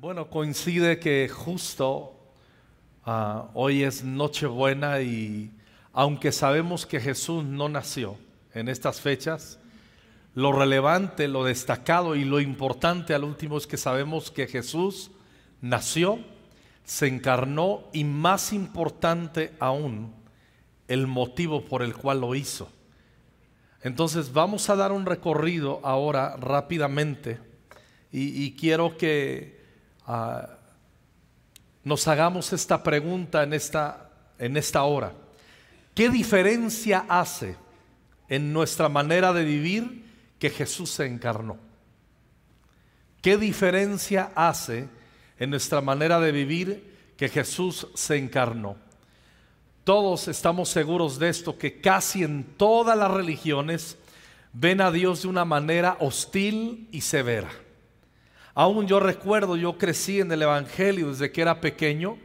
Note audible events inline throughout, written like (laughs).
Bueno, coincide que justo ah, hoy es Nochebuena y aunque sabemos que Jesús no nació en estas fechas, lo relevante, lo destacado y lo importante al último es que sabemos que Jesús nació, se encarnó y más importante aún, el motivo por el cual lo hizo. Entonces vamos a dar un recorrido ahora rápidamente y, quiero que nos hagamos esta pregunta en esta, en esta hora. ¿Qué diferencia hace en nuestra manera de vivir que Jesús se encarnó? ¿Qué diferencia hace en nuestra manera de vivir que Jesús se encarnó? Todos estamos seguros de esto, que casi en todas las religiones ven a Dios de una manera hostil y severa. Aún yo recuerdo, yo crecí en el Evangelio desde que era pequeño.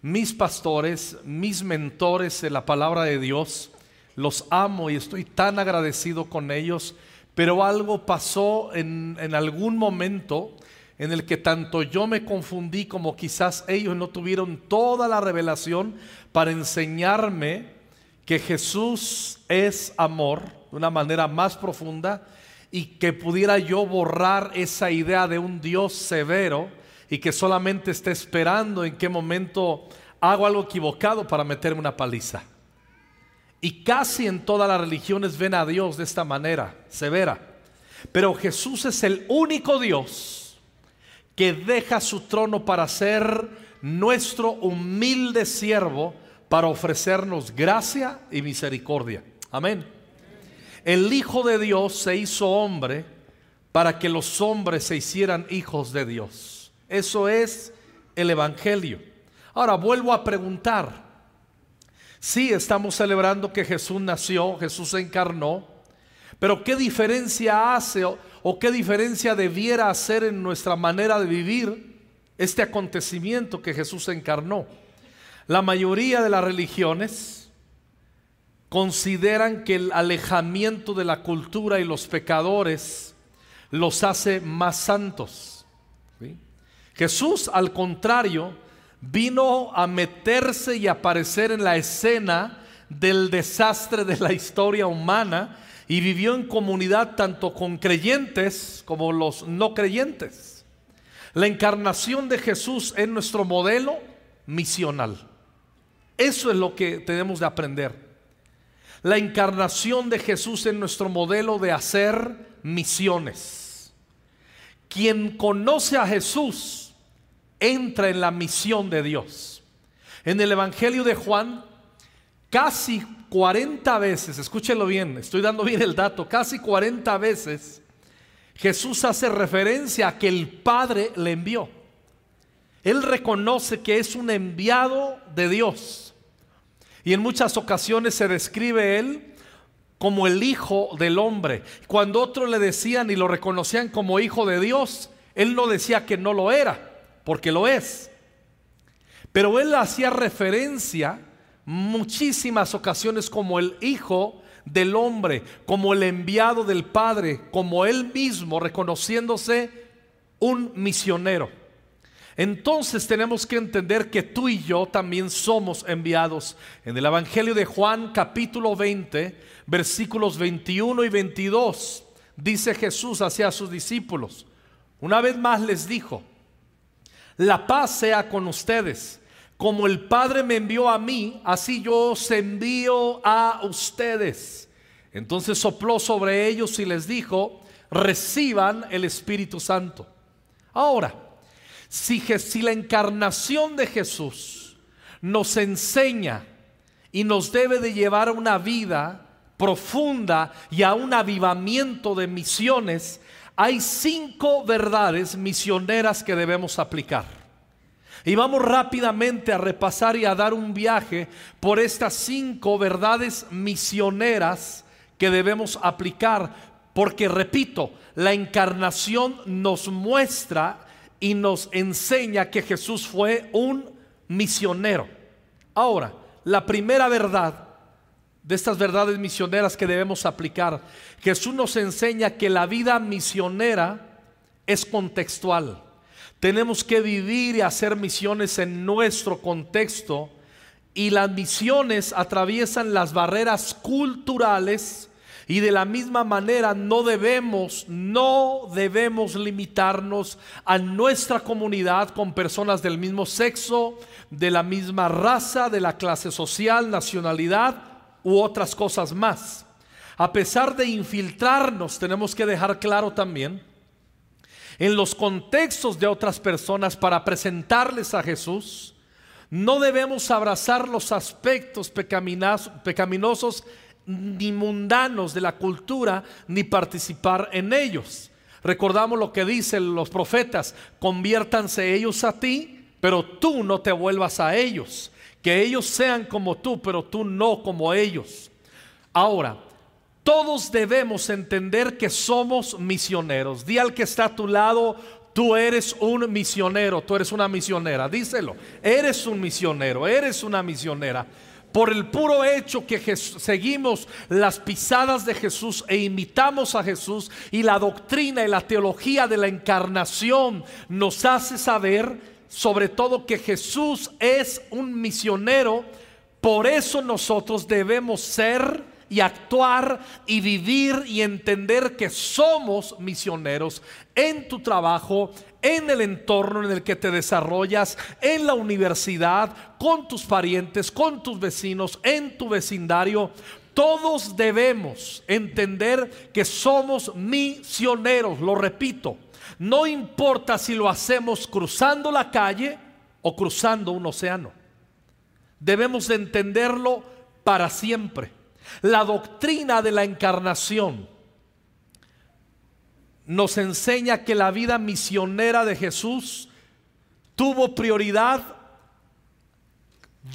Mis pastores, mis mentores en la palabra de Dios, los amo y estoy tan agradecido con ellos, pero algo pasó en, en algún momento en el que tanto yo me confundí como quizás ellos no tuvieron toda la revelación para enseñarme que Jesús es amor de una manera más profunda y que pudiera yo borrar esa idea de un Dios severo y que solamente esté esperando en qué momento hago algo equivocado para meterme una paliza. Y casi en todas las religiones ven a Dios de esta manera, severa. Pero Jesús es el único Dios que deja su trono para ser nuestro humilde siervo para ofrecernos gracia y misericordia. Amén. El Hijo de Dios se hizo hombre para que los hombres se hicieran hijos de Dios. Eso es el Evangelio. Ahora vuelvo a preguntar. Sí, estamos celebrando que Jesús nació, Jesús se encarnó, pero ¿qué diferencia hace o qué diferencia debiera hacer en nuestra manera de vivir este acontecimiento que Jesús encarnó. La mayoría de las religiones consideran que el alejamiento de la cultura y los pecadores los hace más santos. Jesús, al contrario, vino a meterse y aparecer en la escena del desastre de la historia humana y vivió en comunidad tanto con creyentes como los no creyentes. La encarnación de Jesús es nuestro modelo misional. Eso es lo que tenemos de aprender. La encarnación de Jesús es nuestro modelo de hacer misiones. Quien conoce a Jesús entra en la misión de Dios. En el Evangelio de Juan, casi 40 veces, escúchelo bien, estoy dando bien el dato, casi 40 veces Jesús hace referencia a que el Padre le envió. Él reconoce que es un enviado de Dios. Y en muchas ocasiones se describe él como el Hijo del Hombre. Cuando otros le decían y lo reconocían como Hijo de Dios, él no decía que no lo era, porque lo es. Pero él hacía referencia muchísimas ocasiones como el Hijo del hombre, como el enviado del Padre, como él mismo reconociéndose un misionero. Entonces tenemos que entender que tú y yo también somos enviados. En el Evangelio de Juan capítulo 20, versículos 21 y 22, dice Jesús hacia sus discípulos. Una vez más les dijo, la paz sea con ustedes. Como el Padre me envió a mí, así yo os envío a ustedes. Entonces sopló sobre ellos y les dijo, reciban el Espíritu Santo. Ahora, si, la encarnación de Jesús nos enseña y nos debe de llevar a una vida profunda y a un avivamiento de misiones, hay cinco verdades misioneras que debemos aplicar. Y vamos rápidamente a repasar y a dar un viaje por estas cinco verdades misioneras que debemos aplicar. Porque, repito, la encarnación nos muestra y nos enseña que Jesús fue un misionero. Ahora, la primera verdad de estas verdades misioneras que debemos aplicar, Jesús nos enseña que la vida misionera es contextual. Tenemos que vivir y hacer misiones en nuestro contexto y las misiones atraviesan las barreras culturales y de la misma manera no debemos, no debemos limitarnos a nuestra comunidad con personas del mismo sexo, de la misma raza, de la clase social, nacionalidad u otras cosas más. A pesar de infiltrarnos, tenemos que dejar claro también en los contextos de otras personas para presentarles a Jesús, no debemos abrazar los aspectos pecaminosos ni mundanos de la cultura, ni participar en ellos. Recordamos lo que dicen los profetas, conviértanse ellos a ti, pero tú no te vuelvas a ellos. Que ellos sean como tú, pero tú no como ellos. Ahora, todos debemos entender que somos misioneros. Di al que está a tu lado, tú eres un misionero, tú eres una misionera. Díselo, eres un misionero, eres una misionera. Por el puro hecho que seguimos las pisadas de Jesús e imitamos a Jesús y la doctrina y la teología de la encarnación nos hace saber sobre todo que Jesús es un misionero, por eso nosotros debemos ser y actuar y vivir y entender que somos misioneros en tu trabajo, en el entorno en el que te desarrollas, en la universidad, con tus parientes, con tus vecinos, en tu vecindario. Todos debemos entender que somos misioneros, lo repito. No importa si lo hacemos cruzando la calle o cruzando un océano. Debemos entenderlo para siempre. La doctrina de la encarnación nos enseña que la vida misionera de Jesús tuvo prioridad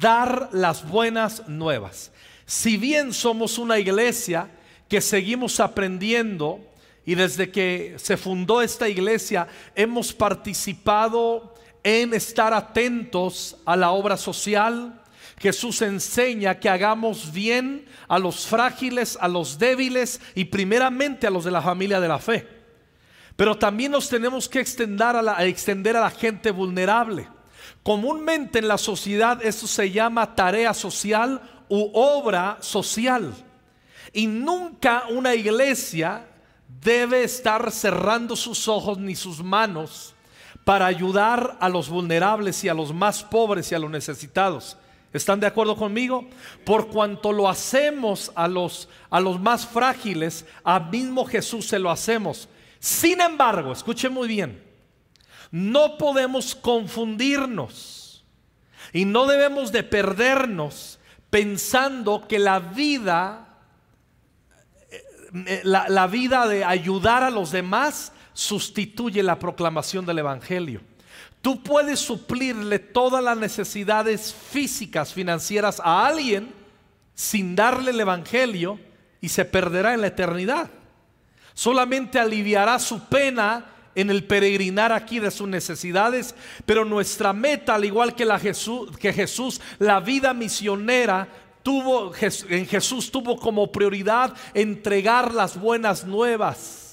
dar las buenas nuevas. Si bien somos una iglesia que seguimos aprendiendo y desde que se fundó esta iglesia hemos participado en estar atentos a la obra social, Jesús enseña que hagamos bien a los frágiles, a los débiles y primeramente a los de la familia de la fe. Pero también nos tenemos que extender a la, gente vulnerable. Comúnmente en la sociedad eso se llama tarea social u obra social. Y nunca una iglesia debe estar cerrando sus ojos ni sus manos para ayudar a los vulnerables y a los más pobres y a los necesitados. ¿Están de acuerdo conmigo? Por cuanto lo hacemos a los, a los más frágiles, a mismo Jesús se lo hacemos. Sin embargo, escuche muy bien, no podemos confundirnos y no debemos de perdernos pensando que la vida, eh, la, la vida de ayudar a los demás sustituye la proclamación del Evangelio. Tú puedes suplirle todas las necesidades físicas, financieras a alguien sin darle el Evangelio y se perderá en la eternidad. Solamente aliviará su pena en el peregrinar aquí de sus necesidades, pero nuestra meta, al igual que, la Jesús, que Jesús, la vida misionera, tuvo, en Jesús tuvo como prioridad entregar las buenas nuevas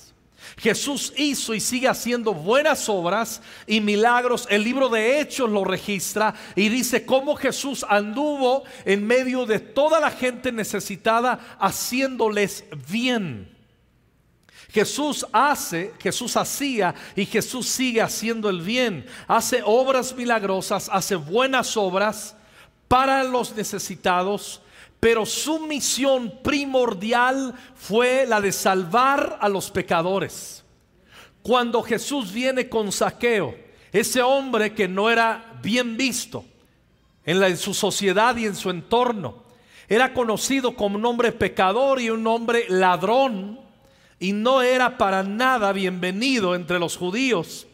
Jesús hizo y sigue haciendo buenas obras y milagros. El libro de Hechos lo registra y dice cómo Jesús anduvo en medio de toda la gente necesitada haciéndoles bien. Jesús hace, Jesús hacía y Jesús sigue haciendo el bien. Hace obras milagrosas, hace buenas obras para los necesitados pero su misión primordial fue la de salvar a los pecadores. Cuando Jesús viene con saqueo, ese hombre que no era bien visto en, su sociedad y en su entorno, era conocido como un hombre pecador y un hombre ladrón, y no era para nada bienvenido entre los judíos.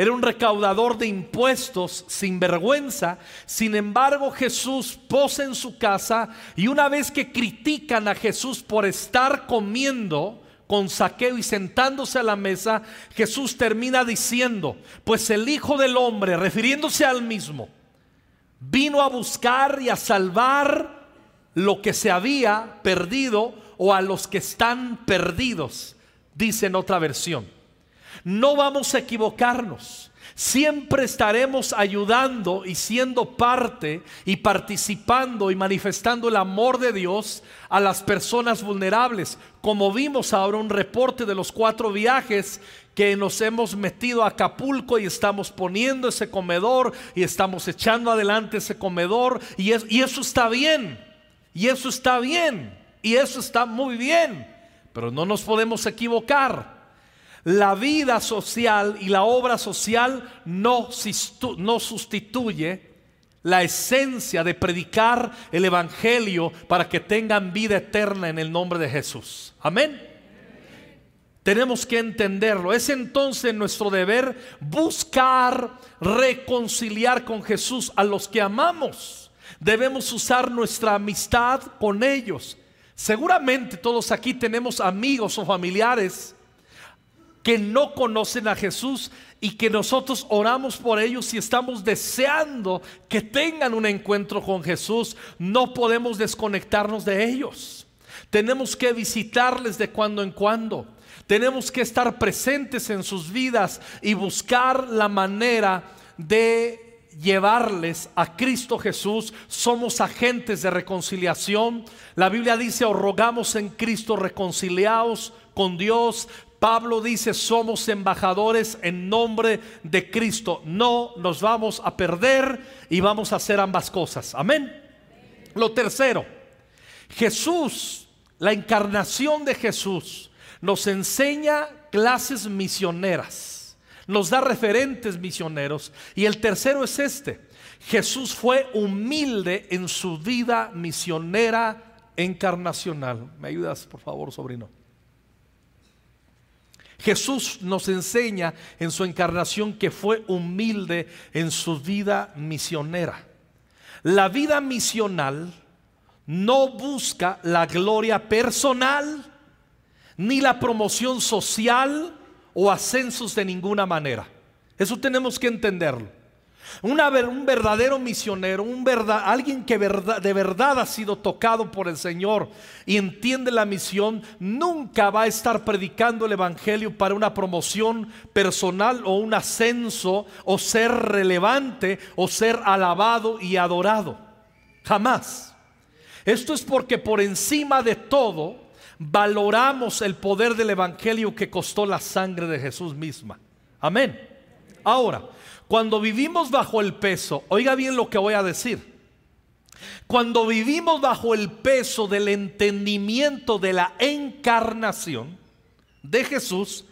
Era un recaudador de impuestos sin vergüenza. Sin embargo, Jesús posa en su casa y una vez que critican a Jesús por estar comiendo con saqueo y sentándose a la mesa, Jesús termina diciendo, pues el Hijo del Hombre, refiriéndose al mismo, vino a buscar y a salvar lo que se había perdido o a los que están perdidos, dice en otra versión. No vamos a equivocarnos. siempre estaremos ayudando y siendo parte y participando y manifestando el amor de Dios a las personas vulnerables. Como vimos ahora un reporte de los cuatro viajes que nos hemos metido a Acapulco y estamos poniendo ese comedor y estamos echando adelante ese comedor y, y eso está bien, y eso está bien, y eso está muy bien, pero no nos podemos equivocar. La vida social y la obra social no, sustituye la esencia de predicar el Evangelio para que tengan vida eterna en el nombre de Jesús. Amén. Tenemos que entenderlo. Es entonces nuestro deber buscar reconciliar con Jesús a los que amamos. Debemos usar nuestra amistad con ellos. Seguramente todos aquí tenemos amigos o familiares que no conocen a Jesús y que nosotros oramos por ellos y estamos deseando que tengan un encuentro con Jesús, no podemos desconectarnos de ellos. Tenemos que visitarles de cuando en cuando. Tenemos que estar presentes en sus vidas y buscar la manera de llevarles a Cristo Jesús. Somos agentes de reconciliación. La Biblia dice, os rogamos en Cristo reconciliados con Dios. Pablo dice, somos embajadores en nombre de Cristo. No nos vamos a perder y vamos a hacer ambas cosas. Amén. Lo tercero, Jesús, la encarnación de Jesús, nos enseña clases misioneras, nos da referentes misioneros. Y el tercero es este, Jesús fue humilde en su vida misionera encarnacional. ¿Me ayudas, por favor, sobrino? Jesús nos enseña en su encarnación que fue humilde en su vida misionera. La vida misional no busca la gloria personal ni la promoción social o ascensos de ninguna manera. Eso tenemos que entenderlo un verdadero misionero, un verdad, alguien que de verdad ha sido tocado por el Señor y entiende la misión, nunca va a estar predicando el Evangelio para una promoción personal o un ascenso o ser relevante o ser alabado y adorado. Jamás. Esto es porque por encima de todo valoramos el poder del Evangelio que costó la sangre de Jesús misma. Amén. Ahora, cuando vivimos bajo el peso, oiga bien lo que voy a decir. Cuando vivimos bajo el peso del entendimiento de la encarnación de Jesús,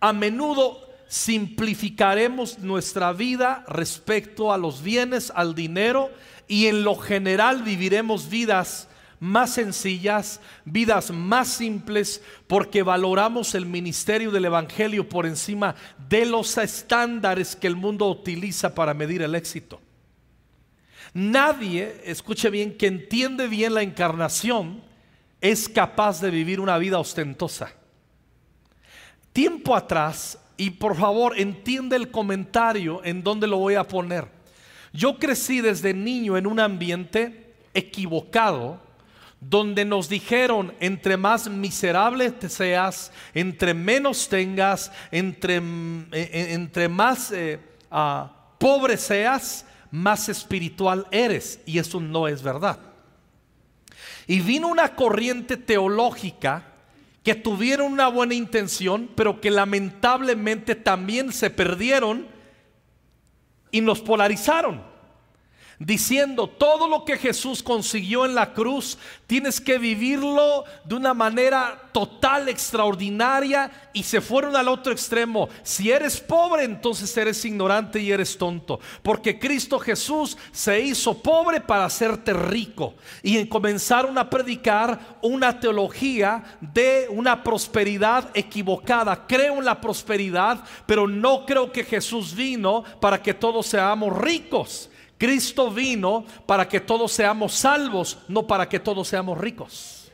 a menudo simplificaremos nuestra vida respecto a los bienes, al dinero y en lo general viviremos vidas más sencillas, vidas más simples, porque valoramos el ministerio del Evangelio por encima de los estándares que el mundo utiliza para medir el éxito. Nadie, escuche bien, que entiende bien la encarnación es capaz de vivir una vida ostentosa. Tiempo atrás, y por favor entiende el comentario en donde lo voy a poner. Yo crecí desde niño en un ambiente equivocado donde nos dijeron, entre más miserable te seas, entre menos tengas, entre, mm, e, e, entre más eh, ah, pobre seas, más espiritual eres. Y eso no es verdad. Y vino una corriente teológica que tuvieron una buena intención, pero que lamentablemente también se perdieron y nos polarizaron diciendo todo lo que Jesús consiguió en la cruz, tienes que vivirlo de una manera total, extraordinaria, y se fueron al otro extremo. Si eres pobre, entonces eres ignorante y eres tonto, porque Cristo Jesús se hizo pobre para hacerte rico, y comenzaron a predicar una teología de una prosperidad equivocada. Creo en la prosperidad, pero no creo que Jesús vino para que todos seamos ricos. Cristo vino para que todos seamos salvos, no para que todos seamos ricos.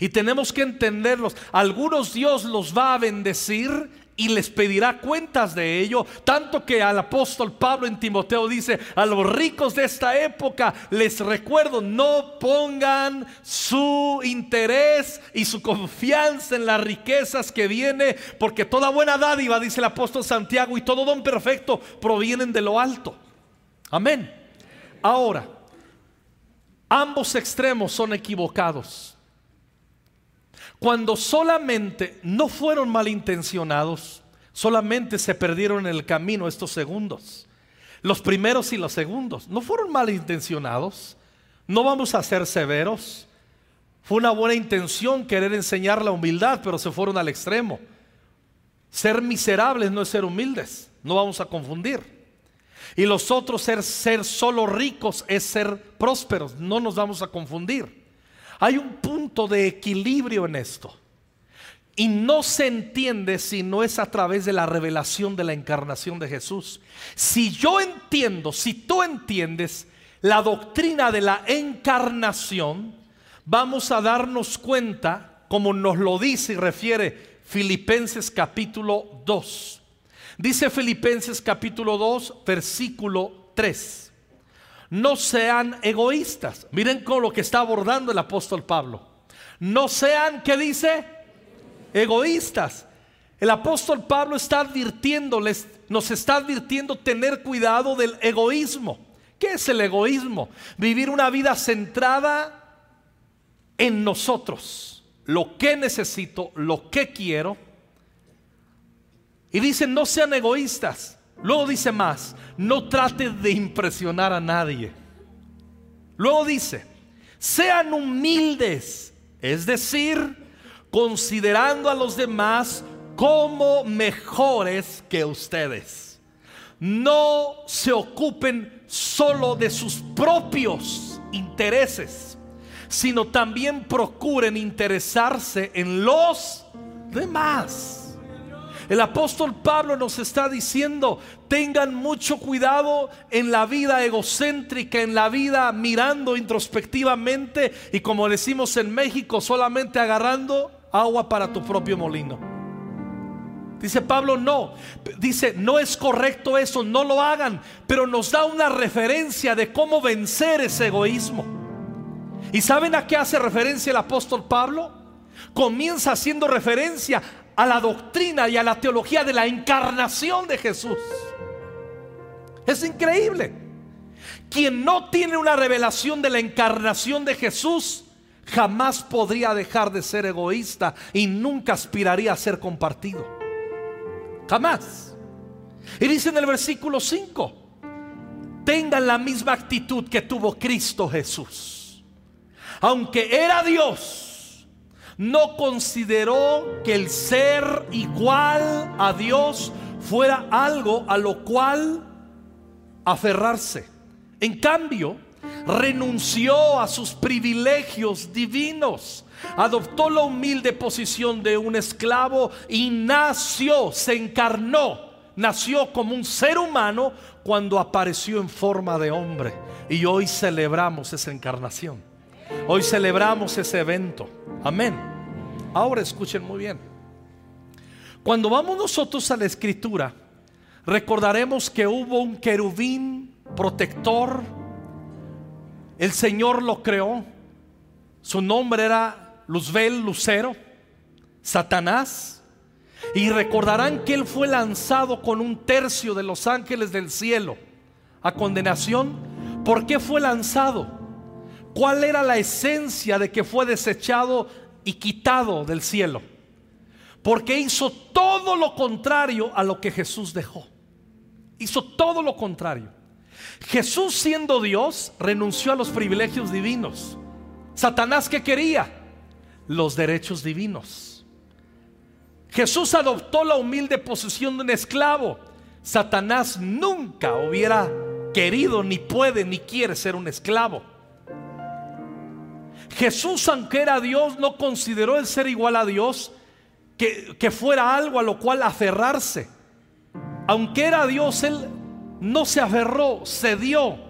Y tenemos que entenderlos. Algunos Dios los va a bendecir y les pedirá cuentas de ello, tanto que al apóstol Pablo en Timoteo dice, a los ricos de esta época les recuerdo, no pongan su interés y su confianza en las riquezas que viene, porque toda buena dádiva, dice el apóstol Santiago, y todo don perfecto provienen de lo alto. Amén. Ahora, ambos extremos son equivocados. Cuando solamente no fueron malintencionados, solamente se perdieron en el camino estos segundos. Los primeros y los segundos no fueron malintencionados. No vamos a ser severos. Fue una buena intención querer enseñar la humildad, pero se fueron al extremo. Ser miserables no es ser humildes, no vamos a confundir. Y los otros ser, ser solo ricos es ser prósperos, no nos vamos a confundir. Hay un punto de equilibrio en esto. Y no se entiende si no es a través de la revelación de la encarnación de Jesús. Si yo entiendo, si tú entiendes la doctrina de la encarnación, vamos a darnos cuenta, como nos lo dice y refiere Filipenses capítulo 2. Dice Filipenses capítulo 2, versículo 3 no sean egoístas. Miren con lo que está abordando el apóstol Pablo. No sean, ¿qué dice? Egoístas. El apóstol Pablo está advirtiéndoles, nos está advirtiendo tener cuidado del egoísmo. ¿Qué es el egoísmo? Vivir una vida centrada en nosotros, lo que necesito, lo que quiero. Y dicen, no sean egoístas. Luego dice más, no trate de impresionar a nadie. Luego dice, sean humildes, es decir, considerando a los demás como mejores que ustedes. No se ocupen solo de sus propios intereses, sino también procuren interesarse en los demás. El apóstol Pablo nos está diciendo, tengan mucho cuidado en la vida egocéntrica, en la vida mirando introspectivamente y como decimos en México, solamente agarrando agua para tu propio molino. Dice Pablo, no. Dice, no es correcto eso, no lo hagan. Pero nos da una referencia de cómo vencer ese egoísmo. ¿Y saben a qué hace referencia el apóstol Pablo? Comienza haciendo referencia a la doctrina y a la teología de la encarnación de Jesús. Es increíble. Quien no tiene una revelación de la encarnación de Jesús, jamás podría dejar de ser egoísta y nunca aspiraría a ser compartido. Jamás. Y dice en el versículo 5, tengan la misma actitud que tuvo Cristo Jesús. Aunque era Dios, no consideró que el ser igual a Dios fuera algo a lo cual aferrarse. En cambio, renunció a sus privilegios divinos, adoptó la humilde posición de un esclavo y nació, se encarnó, nació como un ser humano cuando apareció en forma de hombre. Y hoy celebramos esa encarnación. Hoy celebramos ese evento. Amén. Ahora escuchen muy bien. Cuando vamos nosotros a la escritura, recordaremos que hubo un querubín protector. El Señor lo creó. Su nombre era Luzbel, Lucero, Satanás. Y recordarán que él fue lanzado con un tercio de los ángeles del cielo a condenación. ¿Por qué fue lanzado? ¿Cuál era la esencia de que fue desechado y quitado del cielo? Porque hizo todo lo contrario a lo que Jesús dejó. Hizo todo lo contrario. Jesús siendo Dios renunció a los privilegios divinos. Satanás que quería los derechos divinos. Jesús adoptó la humilde posición de un esclavo. Satanás nunca hubiera querido, ni puede, ni quiere ser un esclavo. Jesús, aunque era Dios, no consideró el ser igual a Dios que, que fuera algo a lo cual aferrarse. Aunque era Dios, Él no se aferró, se dio.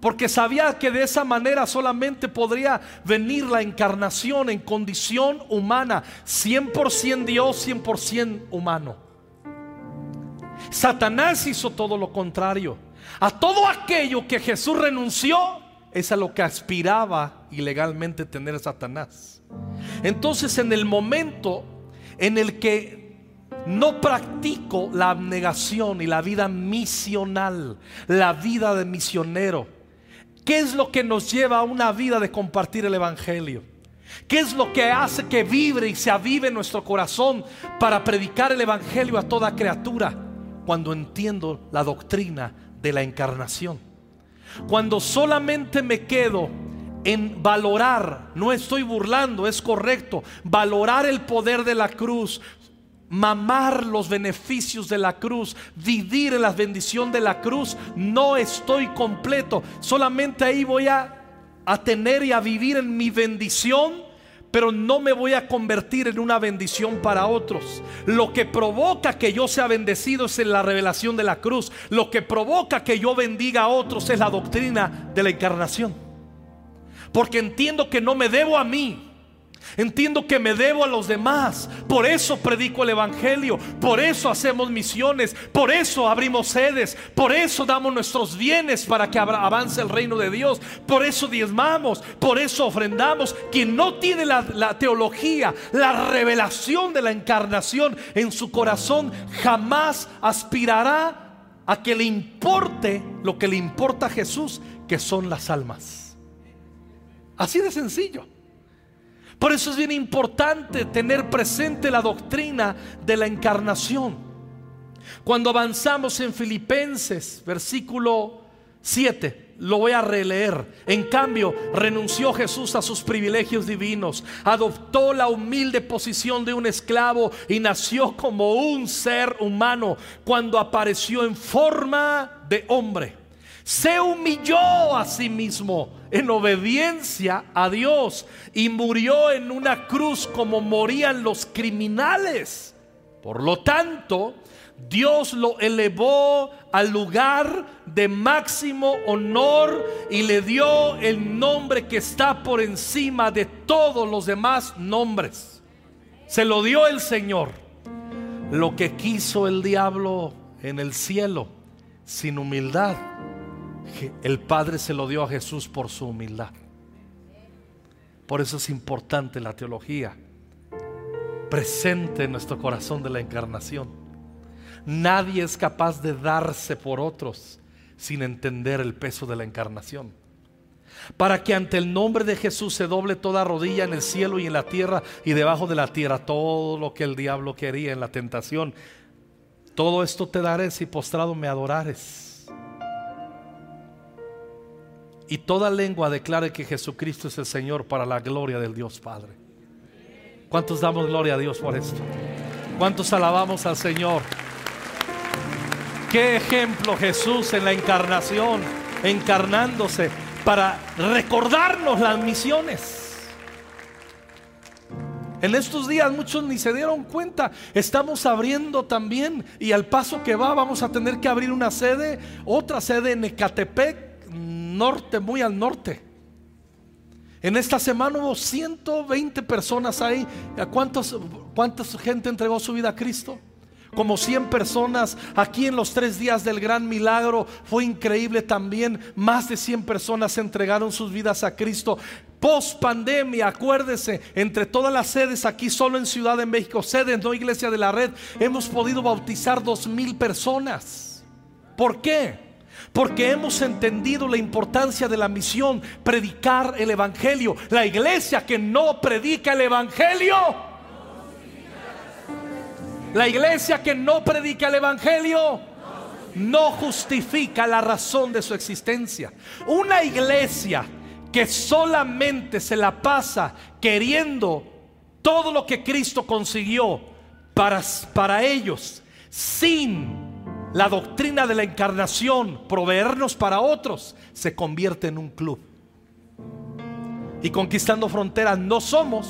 Porque sabía que de esa manera solamente podría venir la encarnación en condición humana, 100% Dios, 100% humano. Satanás hizo todo lo contrario. A todo aquello que Jesús renunció es a lo que aspiraba ilegalmente tener Satanás. Entonces en el momento en el que no practico la abnegación y la vida misional, la vida de misionero, ¿qué es lo que nos lleva a una vida de compartir el Evangelio? ¿Qué es lo que hace que vibre y se avive nuestro corazón para predicar el Evangelio a toda criatura? Cuando entiendo la doctrina de la encarnación. Cuando solamente me quedo en valorar, no estoy burlando, es correcto, valorar el poder de la cruz, mamar los beneficios de la cruz, vivir en la bendición de la cruz, no estoy completo. Solamente ahí voy a, a tener y a vivir en mi bendición pero no me voy a convertir en una bendición para otros. Lo que provoca que yo sea bendecido es en la revelación de la cruz. Lo que provoca que yo bendiga a otros es la doctrina de la encarnación. Porque entiendo que no me debo a mí, Entiendo que me debo a los demás. Por eso predico el Evangelio. Por eso hacemos misiones. Por eso abrimos sedes. Por eso damos nuestros bienes para que avance el reino de Dios. Por eso diezmamos. Por eso ofrendamos. Quien no tiene la, la teología, la revelación de la encarnación en su corazón, jamás aspirará a que le importe lo que le importa a Jesús, que son las almas. Así de sencillo. Por eso es bien importante tener presente la doctrina de la encarnación. Cuando avanzamos en Filipenses, versículo 7, lo voy a releer. En cambio, renunció Jesús a sus privilegios divinos, adoptó la humilde posición de un esclavo y nació como un ser humano cuando apareció en forma de hombre. Se humilló a sí mismo en obediencia a Dios y murió en una cruz como morían los criminales. Por lo tanto, Dios lo elevó al lugar de máximo honor y le dio el nombre que está por encima de todos los demás nombres. Se lo dio el Señor. Lo que quiso el diablo en el cielo sin humildad el Padre se lo dio a Jesús por su humildad. Por eso es importante la teología presente en nuestro corazón de la encarnación. Nadie es capaz de darse por otros sin entender el peso de la encarnación. Para que ante el nombre de Jesús se doble toda rodilla en el cielo y en la tierra y debajo de la tierra, todo lo que el diablo quería en la tentación. Todo esto te daré si postrado me adorares y toda lengua declare que Jesucristo es el Señor para la gloria del Dios Padre. ¿Cuántos damos gloria a Dios por esto? ¿Cuántos alabamos al Señor? Qué ejemplo Jesús en la encarnación, encarnándose para recordarnos las misiones. En estos días muchos ni se dieron cuenta. Estamos abriendo también y al paso que va vamos a tener que abrir una sede, otra sede en Ecatepec norte, muy al norte. En esta semana hubo 120 personas ahí. ¿Cuántos, ¿Cuánta gente entregó su vida a Cristo? Como 100 personas aquí en los tres días del gran milagro. Fue increíble también. Más de 100 personas entregaron sus vidas a Cristo. Post pandemia, acuérdese, entre todas las sedes aquí solo en Ciudad de México, sedes, no iglesia de la red, hemos podido bautizar dos mil personas. ¿Por qué? Porque hemos entendido la importancia de la misión, predicar el Evangelio. La iglesia que no predica el Evangelio. La iglesia que no predica el Evangelio no justifica la razón de su existencia. Una iglesia que solamente se la pasa queriendo todo lo que Cristo consiguió para, para ellos, sin la doctrina de la encarnación, proveernos para otros, se convierte en un club. Y conquistando fronteras no somos,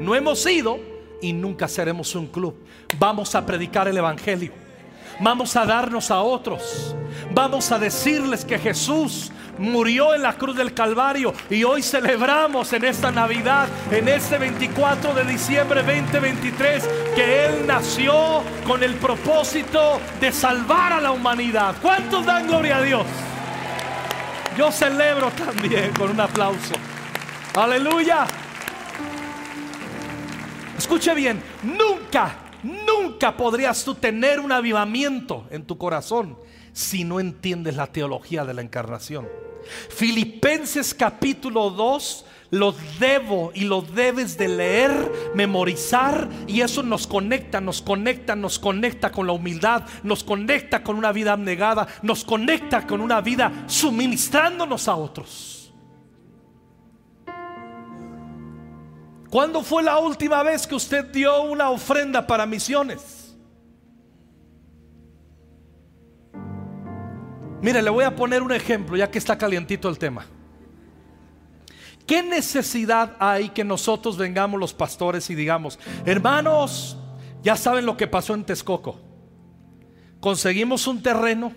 no hemos sido y nunca seremos un club. Vamos a predicar el Evangelio. Vamos a darnos a otros. Vamos a decirles que Jesús murió en la cruz del Calvario y hoy celebramos en esta Navidad, en este 24 de diciembre 2023, que Él nació con el propósito de salvar a la humanidad. ¿Cuántos dan gloria a Dios? Yo celebro también con un aplauso. Aleluya. Escuche bien, nunca, nunca podrías tú tener un avivamiento en tu corazón si no entiendes la teología de la encarnación. Filipenses capítulo 2 los debo y los debes de leer, memorizar y eso nos conecta, nos conecta, nos conecta con la humildad, nos conecta con una vida abnegada, nos conecta con una vida suministrándonos a otros. ¿Cuándo fue la última vez que usted dio una ofrenda para misiones? Mire, le voy a poner un ejemplo ya que está calientito el tema. ¿Qué necesidad hay que nosotros vengamos los pastores y digamos, hermanos, ya saben lo que pasó en Texcoco? Conseguimos un terreno,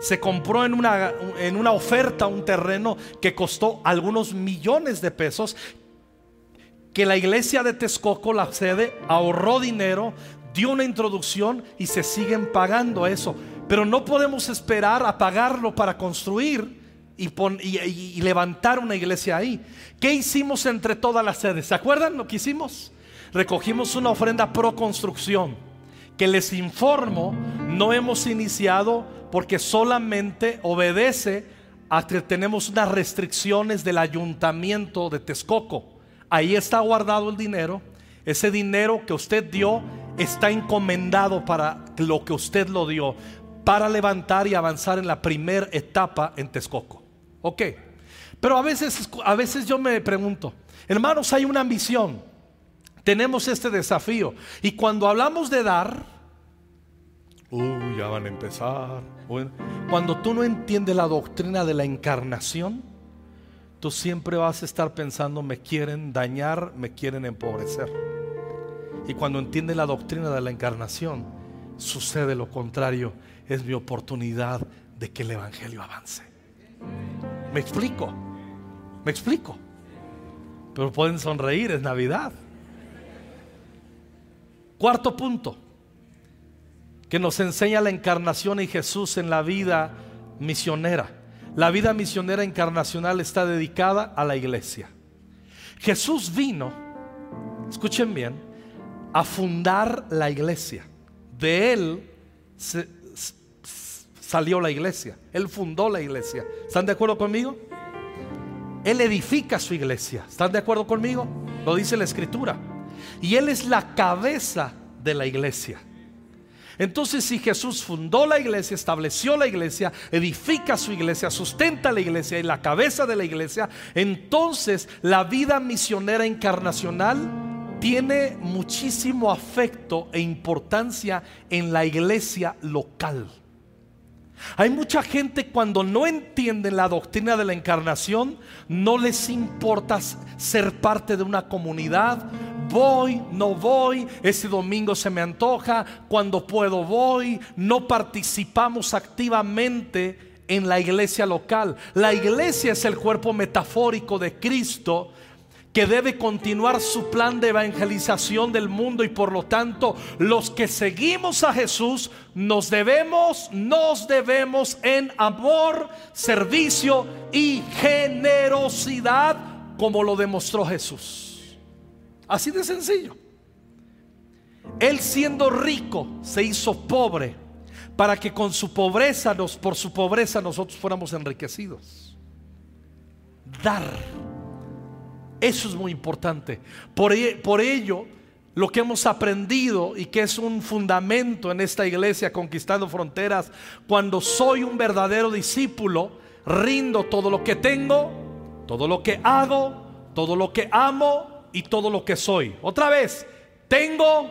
se compró en una, en una oferta un terreno que costó algunos millones de pesos, que la iglesia de Texcoco, la sede, ahorró dinero, dio una introducción y se siguen pagando eso. Pero no podemos esperar a pagarlo para construir y, levantar una iglesia ahí. ¿Qué hicimos entre todas las sedes? ¿Se acuerdan lo que hicimos? Recogimos una ofrenda pro construcción que les informo no hemos iniciado porque solamente obedece a que tenemos unas restricciones del ayuntamiento de Texcoco. Ahí está guardado el dinero. Ese dinero que usted dio está encomendado para lo que usted lo dio, para levantar y avanzar en la primera etapa en Texcoco. Ok. Pero a veces, a veces yo me pregunto, hermanos, hay una misión. Tenemos este desafío. Y cuando hablamos de dar, uy, ya van a empezar. cuando tú no entiendes la doctrina de la encarnación, tú siempre vas a estar pensando, me quieren dañar, me quieren empobrecer. Y cuando entiendes la doctrina de la encarnación, sucede lo contrario. Es mi oportunidad de que el Evangelio avance. Me explico, me explico. Pero pueden sonreír, es Navidad. Cuarto punto, que nos enseña la encarnación y Jesús en la vida misionera. La vida misionera encarnacional está dedicada a la iglesia. Jesús vino, escuchen bien, a fundar la iglesia. De él salió la iglesia. Él fundó la iglesia. ¿Están de acuerdo conmigo? Él edifica su iglesia. ¿Están de acuerdo conmigo? Lo dice la escritura. Y Él es la cabeza de la iglesia. Entonces si Jesús fundó la iglesia, estableció la iglesia, edifica su iglesia, sustenta la iglesia y la cabeza de la iglesia, entonces la vida misionera encarnacional tiene muchísimo afecto e importancia en la iglesia local. Hay mucha gente cuando no entienden la doctrina de la encarnación, no les importa ser parte de una comunidad. Voy, no voy, ese domingo se me antoja, cuando puedo voy, no participamos activamente en la iglesia local. La iglesia es el cuerpo metafórico de Cristo que debe continuar su plan de evangelización del mundo y por lo tanto los que seguimos a Jesús nos debemos, nos debemos en amor, servicio y generosidad como lo demostró Jesús. Así de sencillo. Él siendo rico se hizo pobre para que con su pobreza, nos, por su pobreza nosotros fuéramos enriquecidos. Dar eso es muy importante. Por, e, por, ello, lo que hemos aprendido y que es un fundamento en esta iglesia conquistando fronteras, cuando soy un verdadero discípulo, rindo todo lo que tengo, todo lo que hago, todo lo que amo y todo lo que soy. Otra vez, tengo,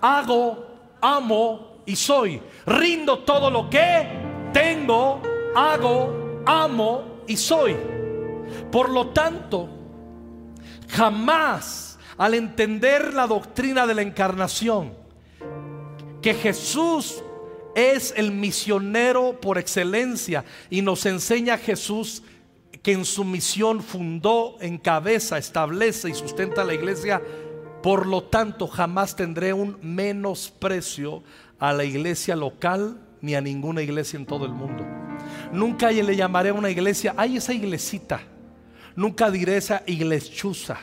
hago, amo y soy. Rindo todo lo que tengo, hago, amo y soy. Por lo tanto, Jamás al entender la doctrina de la encarnación, que Jesús es el misionero por excelencia y nos enseña Jesús que en su misión fundó, encabeza, establece y sustenta la iglesia. Por lo tanto, jamás tendré un menosprecio a la iglesia local ni a ninguna iglesia en todo el mundo. Nunca le llamaré a una iglesia, ay, esa iglesita. Nunca diré esa iglechuza.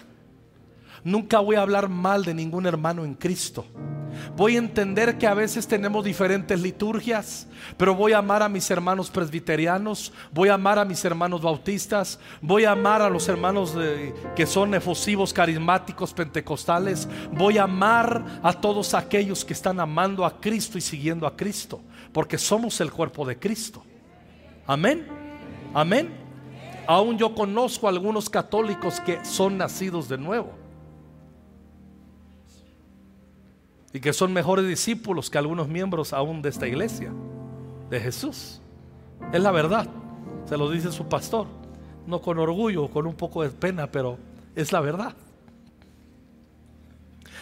Nunca voy a hablar mal de ningún hermano en Cristo. Voy a entender que a veces tenemos diferentes liturgias, pero voy a amar a mis hermanos presbiterianos, voy a amar a mis hermanos bautistas, voy a amar a los hermanos que son efusivos, carismáticos, pentecostales, voy a amar a todos aquellos que están amando a Cristo y siguiendo a Cristo, porque somos el cuerpo de Cristo. Amén. Amén. Aún yo conozco a algunos católicos que son nacidos de nuevo. Y que son mejores discípulos que algunos miembros aún de esta iglesia, de Jesús. Es la verdad. Se lo dice su pastor. No con orgullo, con un poco de pena, pero es la verdad.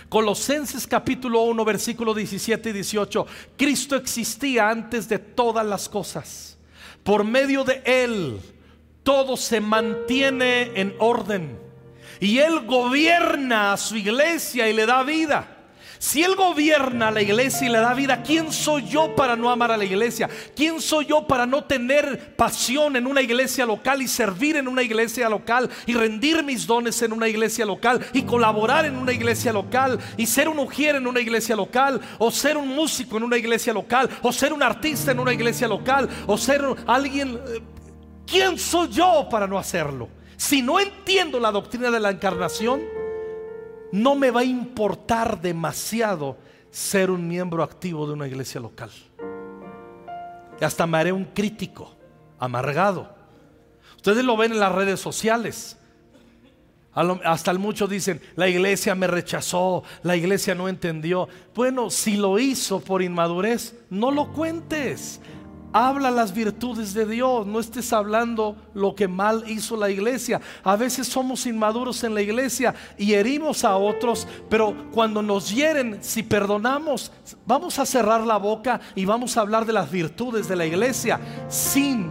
Colosenses capítulo 1, versículo 17 y 18. Cristo existía antes de todas las cosas por medio de Él todo se mantiene en orden. Y Él gobierna a su iglesia y le da vida. Si Él gobierna a la iglesia y le da vida, ¿quién soy yo para no amar a la iglesia? ¿Quién soy yo para no tener pasión en una iglesia local y servir en una iglesia local y rendir mis dones en una iglesia local y colaborar en una iglesia local y ser un ujier en una iglesia local o ser un músico en una iglesia local o ser un artista en una iglesia local o ser alguien... ¿Quién soy yo para no hacerlo? Si no entiendo la doctrina de la encarnación, no me va a importar demasiado ser un miembro activo de una iglesia local. Hasta me haré un crítico, amargado. Ustedes lo ven en las redes sociales. Hasta muchos dicen, la iglesia me rechazó, la iglesia no entendió. Bueno, si lo hizo por inmadurez, no lo cuentes. Habla las virtudes de Dios, no estés hablando lo que mal hizo la iglesia. A veces somos inmaduros en la iglesia y herimos a otros, pero cuando nos hieren, si perdonamos, vamos a cerrar la boca y vamos a hablar de las virtudes de la iglesia sin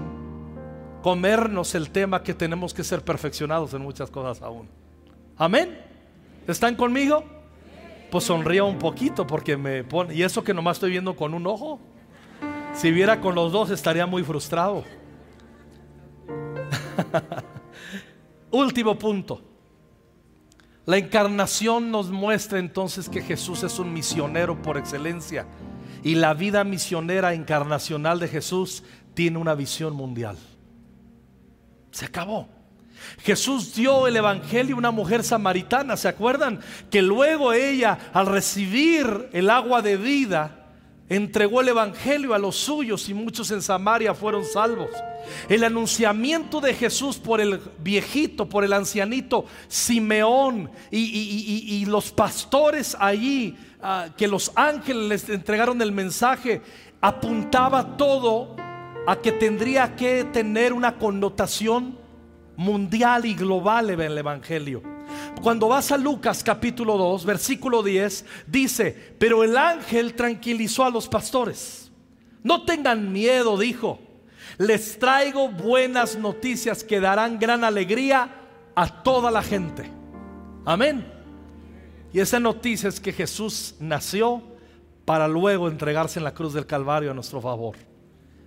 comernos el tema que tenemos que ser perfeccionados en muchas cosas aún. Amén. ¿Están conmigo? Pues sonría un poquito porque me pone, y eso que nomás estoy viendo con un ojo. Si viera con los dos estaría muy frustrado. (laughs) Último punto. La encarnación nos muestra entonces que Jesús es un misionero por excelencia y la vida misionera encarnacional de Jesús tiene una visión mundial. Se acabó. Jesús dio el Evangelio a una mujer samaritana, ¿se acuerdan? Que luego ella, al recibir el agua de vida, entregó el Evangelio a los suyos y muchos en Samaria fueron salvos. El anunciamiento de Jesús por el viejito, por el ancianito Simeón y, los pastores allí, ah, que los ángeles les entregaron el mensaje, apuntaba todo a que tendría que tener una connotación mundial y global en el Evangelio. Cuando vas a Lucas capítulo 2, versículo 10, dice, pero el ángel tranquilizó a los pastores. No tengan miedo, dijo. Les traigo buenas noticias que darán gran alegría a toda la gente. Amén. Y esa noticia es que Jesús nació para luego entregarse en la cruz del Calvario a nuestro favor.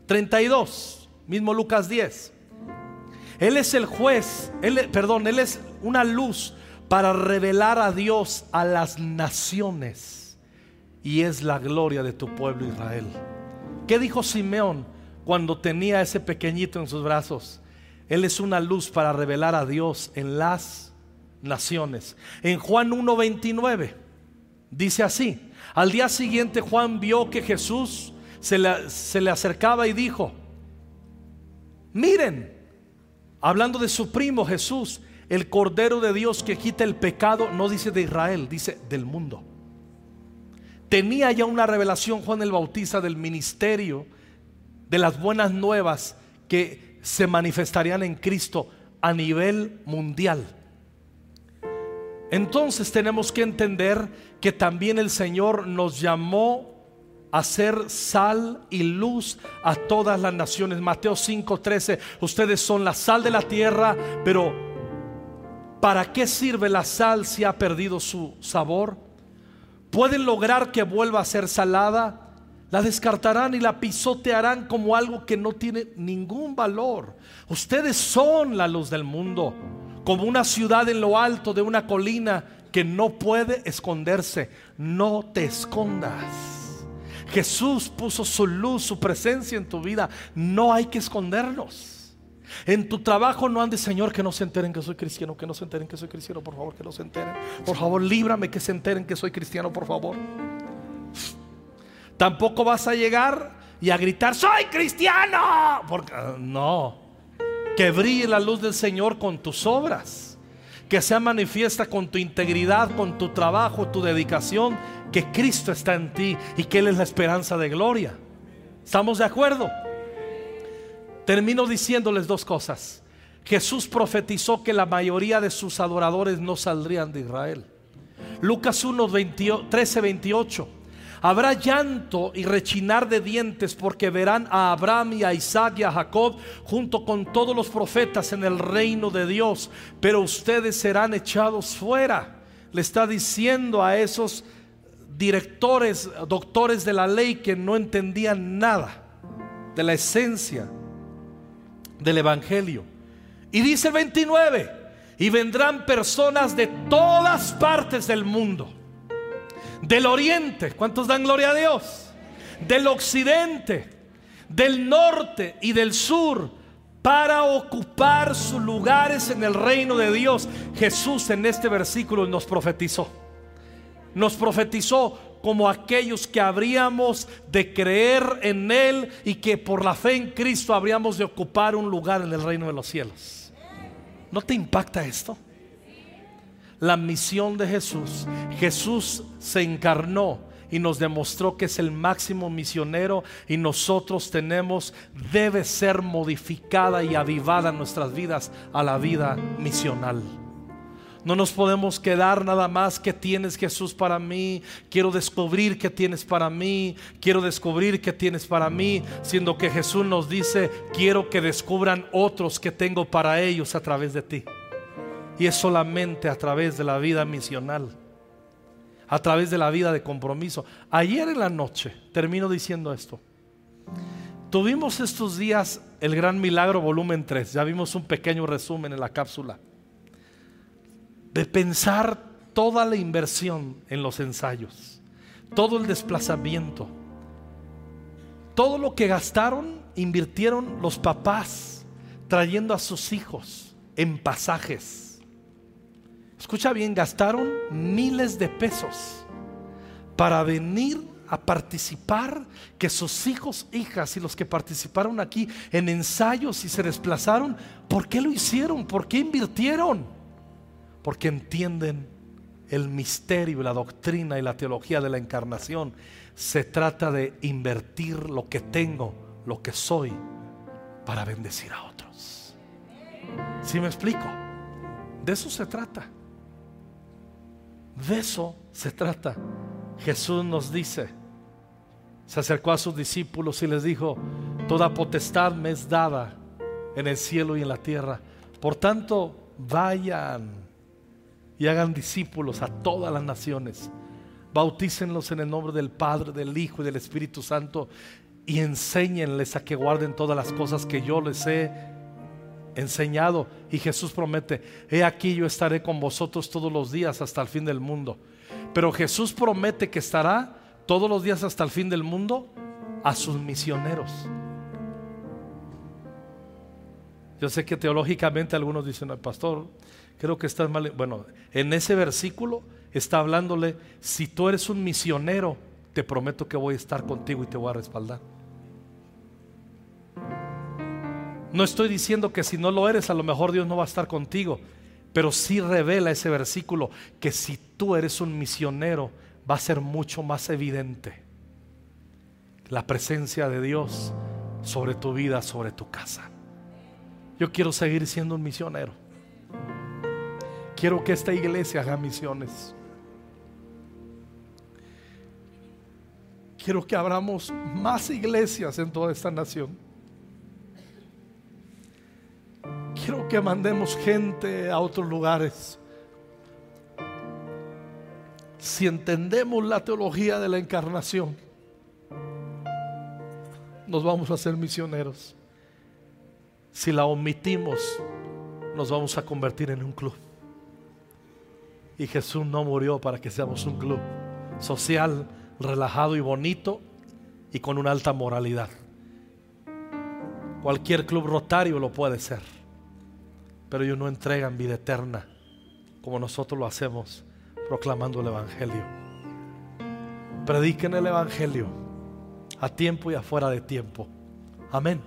32, mismo Lucas 10. Él es el juez, él, perdón, Él es una luz para revelar a Dios a las naciones. Y es la gloria de tu pueblo Israel. ¿Qué dijo Simeón cuando tenía ese pequeñito en sus brazos? Él es una luz para revelar a Dios en las naciones. En Juan 1.29 dice así. Al día siguiente Juan vio que Jesús se le, se le acercaba y dijo, miren, hablando de su primo Jesús, el Cordero de Dios que quita el pecado, no dice de Israel, dice del mundo. Tenía ya una revelación Juan el Bautista del ministerio, de las buenas nuevas que se manifestarían en Cristo a nivel mundial. Entonces tenemos que entender que también el Señor nos llamó hacer sal y luz a todas las naciones. Mateo 5:13, ustedes son la sal de la tierra, pero ¿para qué sirve la sal si ha perdido su sabor? ¿Pueden lograr que vuelva a ser salada? La descartarán y la pisotearán como algo que no tiene ningún valor. Ustedes son la luz del mundo, como una ciudad en lo alto de una colina que no puede esconderse. No te escondas. Jesús puso su luz, su presencia en tu vida. No hay que escondernos. En tu trabajo no andes, Señor, que no se enteren que soy cristiano, que no se enteren que soy cristiano, por favor, que no se enteren. Por favor, líbrame que se enteren que soy cristiano, por favor. Tampoco vas a llegar y a gritar, soy cristiano. Porque, no, que brille la luz del Señor con tus obras que sea manifiesta con tu integridad, con tu trabajo, tu dedicación, que Cristo está en ti y que Él es la esperanza de gloria. ¿Estamos de acuerdo? Termino diciéndoles dos cosas. Jesús profetizó que la mayoría de sus adoradores no saldrían de Israel. Lucas 1, 13, 28. Habrá llanto y rechinar de dientes porque verán a Abraham y a Isaac y a Jacob junto con todos los profetas en el reino de Dios, pero ustedes serán echados fuera. Le está diciendo a esos directores, doctores de la ley que no entendían nada de la esencia del Evangelio. Y dice el 29, y vendrán personas de todas partes del mundo del oriente, ¿cuántos dan gloria a Dios? Del occidente, del norte y del sur, para ocupar sus lugares en el reino de Dios. Jesús en este versículo nos profetizó. Nos profetizó como aquellos que habríamos de creer en Él y que por la fe en Cristo habríamos de ocupar un lugar en el reino de los cielos. ¿No te impacta esto? La misión de Jesús. Jesús se encarnó y nos demostró que es el máximo misionero y nosotros tenemos, debe ser modificada y avivada nuestras vidas a la vida misional. No nos podemos quedar nada más que tienes Jesús para mí. Quiero descubrir que tienes para mí. Quiero descubrir que tienes para mí. Siendo que Jesús nos dice, quiero que descubran otros que tengo para ellos a través de ti. Y es solamente a través de la vida misional, a través de la vida de compromiso. Ayer en la noche, termino diciendo esto, tuvimos estos días el gran milagro volumen 3, ya vimos un pequeño resumen en la cápsula, de pensar toda la inversión en los ensayos, todo el desplazamiento, todo lo que gastaron, invirtieron los papás trayendo a sus hijos en pasajes escucha bien, gastaron miles de pesos para venir a participar, que sus hijos, hijas y los que participaron aquí en ensayos y se desplazaron, ¿por qué lo hicieron? ¿Por qué invirtieron? Porque entienden el misterio, la doctrina y la teología de la encarnación. Se trata de invertir lo que tengo, lo que soy, para bendecir a otros. ¿Sí me explico? De eso se trata. De eso se trata. Jesús nos dice, se acercó a sus discípulos y les dijo, toda potestad me es dada en el cielo y en la tierra. Por tanto, vayan y hagan discípulos a todas las naciones. Bautícenlos en el nombre del Padre, del Hijo y del Espíritu Santo y enséñenles a que guarden todas las cosas que yo les he enseñado. Y Jesús promete, he aquí yo estaré con vosotros todos los días hasta el fin del mundo. Pero Jesús promete que estará todos los días hasta el fin del mundo a sus misioneros. Yo sé que teológicamente algunos dicen, pastor, creo que estás mal. Bueno, en ese versículo está hablándole, si tú eres un misionero, te prometo que voy a estar contigo y te voy a respaldar. No estoy diciendo que si no lo eres, a lo mejor Dios no va a estar contigo, pero sí revela ese versículo que si tú eres un misionero, va a ser mucho más evidente la presencia de Dios sobre tu vida, sobre tu casa. Yo quiero seguir siendo un misionero. Quiero que esta iglesia haga misiones. quiero que abramos más iglesias en toda esta nación. Quiero que mandemos gente a otros lugares. Si entendemos la teología de la encarnación, nos vamos a hacer misioneros. Si la omitimos, nos vamos a convertir en un club. Y Jesús no murió para que seamos un club social, relajado y bonito y con una alta moralidad. Cualquier club rotario lo puede ser, pero ellos no entregan vida eterna como nosotros lo hacemos proclamando el Evangelio. Prediquen el Evangelio a tiempo y afuera de tiempo. Amén.